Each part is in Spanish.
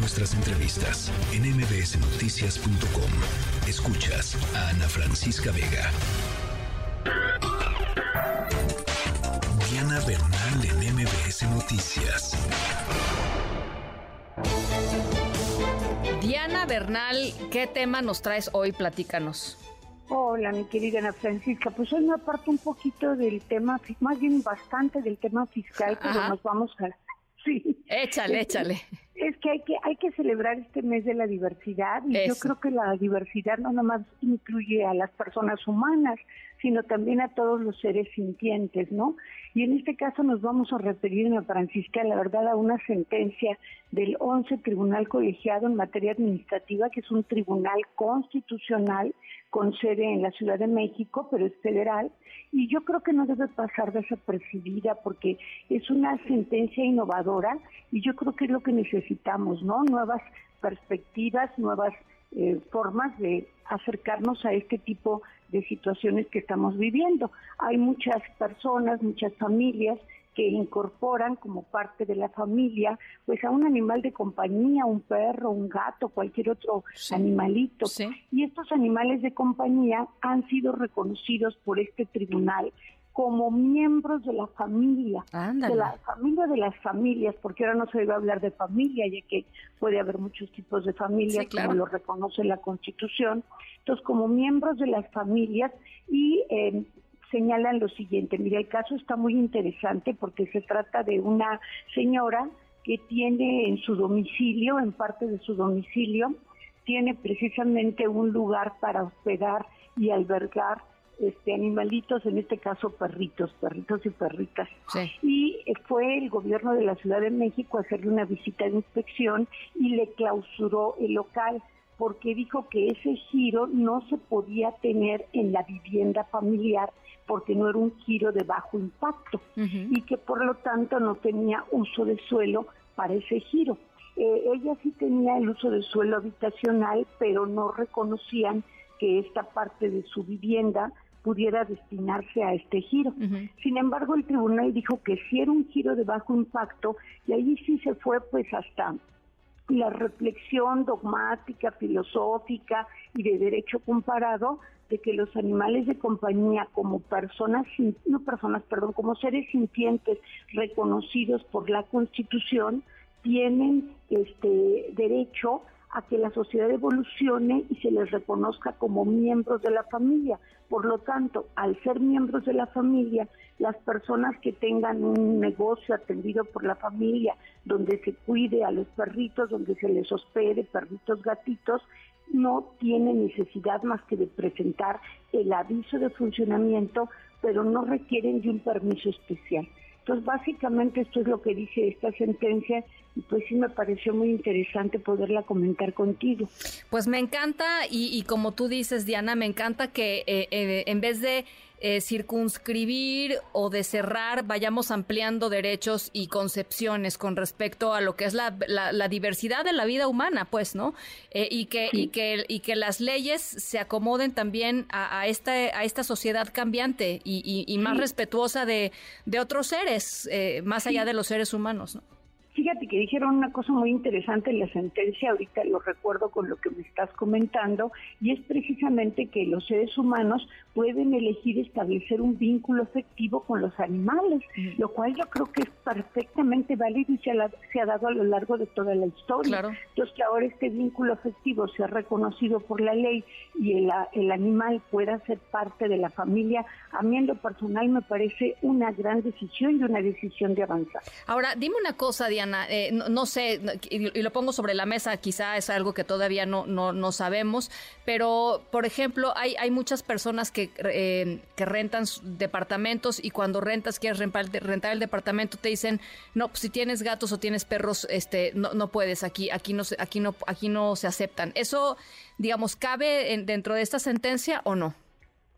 nuestras entrevistas en mbsnoticias.com. Escuchas a Ana Francisca Vega. Diana Bernal en MBS Noticias. Diana Bernal, ¿qué tema nos traes hoy? Platícanos. Hola, mi querida Ana Francisca. Pues hoy me aparto un poquito del tema, más bien bastante del tema fiscal, pero nos vamos a... Sí. Échale, échale. Es que hay que hay que celebrar este mes de la diversidad y yo creo que la diversidad no nomás incluye a las personas humanas, sino también a todos los seres sintientes, ¿no? Y en este caso nos vamos a referir, Ana Francisca, la verdad, a una sentencia del 11 Tribunal Colegiado en materia administrativa, que es un tribunal constitucional con sede en la Ciudad de México, pero es federal, y yo creo que no debe pasar desapercibida porque es una sentencia innovadora y yo creo que es lo que necesitamos, ¿no? Nuevas perspectivas, nuevas eh, formas de acercarnos a este tipo de situaciones que estamos viviendo. Hay muchas personas, muchas familias que incorporan como parte de la familia pues a un animal de compañía, un perro, un gato, cualquier otro animalito. Y estos animales de compañía han sido reconocidos por este tribunal como miembros de la familia, de la familia de las familias, porque ahora no se debe hablar de familia, ya que puede haber muchos tipos de familias, como lo reconoce la Constitución. Entonces, como miembros de las familias y eh, señalan lo siguiente, mira, el caso está muy interesante porque se trata de una señora que tiene en su domicilio, en parte de su domicilio, tiene precisamente un lugar para hospedar y albergar este animalitos, en este caso perritos, perritos y perritas. Y fue el gobierno de la Ciudad de México a hacerle una visita de inspección y le clausuró el local porque dijo que ese giro no se podía tener en la vivienda familiar porque no era un giro de bajo impacto y que por lo tanto no tenía uso de suelo para ese giro. Eh, ella sí tenía el uso de suelo habitacional, pero no reconocían que esta parte de su vivienda pudiera destinarse a este giro. Sin embargo, el tribunal dijo que si era un giro de bajo impacto y ahí sí se fue pues hasta la reflexión dogmática, filosófica y de derecho comparado de que los animales de compañía como personas, no personas, perdón, como seres sintientes reconocidos por la Constitución, tienen este derecho a que la sociedad evolucione y se les reconozca como miembros de la familia. Por lo tanto, al ser miembros de la familia, las personas que tengan un negocio atendido por la familia, donde se cuide a los perritos, donde se les hospede perritos, gatitos, no tienen necesidad más que de presentar el aviso de funcionamiento, pero no requieren de un permiso especial. Básicamente esto es lo que dice esta sentencia y pues sí me pareció muy interesante poderla comentar contigo. Pues me encanta y, como tú dices, Diana, me encanta que eh, eh, en vez de eh, circunscribir o de cerrar, vayamos ampliando derechos y concepciones con respecto a lo que es la, la, diversidad de la vida humana, pues, ¿no? y, que, y, que, y que las leyes se acomoden también a, a esta, a esta sociedad cambiante y, y, más respetuosa de, de otros seres, más allá de los seres humanos, ¿no? Fíjate que dijeron una cosa muy interesante en la sentencia, ahorita lo recuerdo con lo que me estás comentando, y es precisamente que los seres humanos pueden elegir establecer un vínculo efectivo con los animales, lo cual yo creo que es perfectamente válido y se, ha dado a lo largo de toda la historia. Entonces, que ahora este vínculo efectivo sea reconocido por la ley y el, el animal pueda ser parte de la familia, a mí en lo personal me parece una gran decisión y una decisión de avanzar. Ahora, dime una cosa, Diana, eh, no, sé, y, lo pongo sobre la mesa, quizá es algo que todavía no, no, no sabemos, pero, por ejemplo, hay, hay muchas personas que eh, que, rentan departamentos y cuando rentas, quieres rentar, el departamento, te dicen, no, pues si tienes gatos o tienes perros, este, no, no puedes, aquí, aquí no, aquí no, aquí no se aceptan. ¿Eso, digamos, cabe dentro de esta sentencia o no?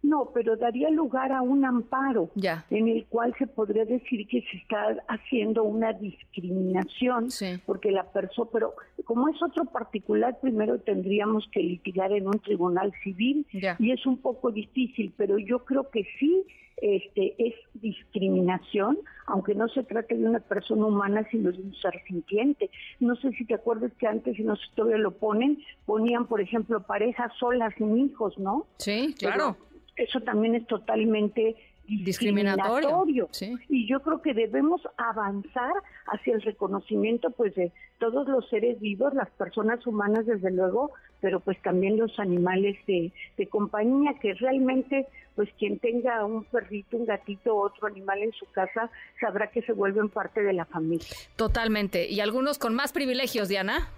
No, pero daría lugar a un amparo ya. en el cual se podría decir que se está haciendo una discriminación, porque la persona, pero como es otro particular, primero tendríamos que litigar en un tribunal civil y es un poco difícil, pero yo creo que sí este, es discriminación, aunque no se trate de una persona humana, sino de un ser sintiente. No sé si te acuerdas que antes, si no sé si todavía lo ponen, ponían, por ejemplo, parejas solas sin hijos, ¿no? Sí, claro eso también es totalmente discriminatorio. Y yo creo que debemos avanzar hacia el reconocimiento pues de todos los seres vivos, las personas humanas desde luego, pero pues también los animales de, de compañía, que realmente pues quien tenga un perrito, un gatito, otro animal en su casa, sabrá que se vuelven parte de la familia. Totalmente. Y algunos con más privilegios, Diana.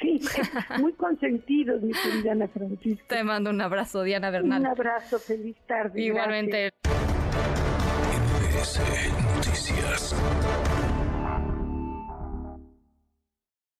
Sí, muy consentidos, mi querida Ana Francisca. Te mando un abrazo, Diana Bernal. Un abrazo, feliz tarde. Igualmente.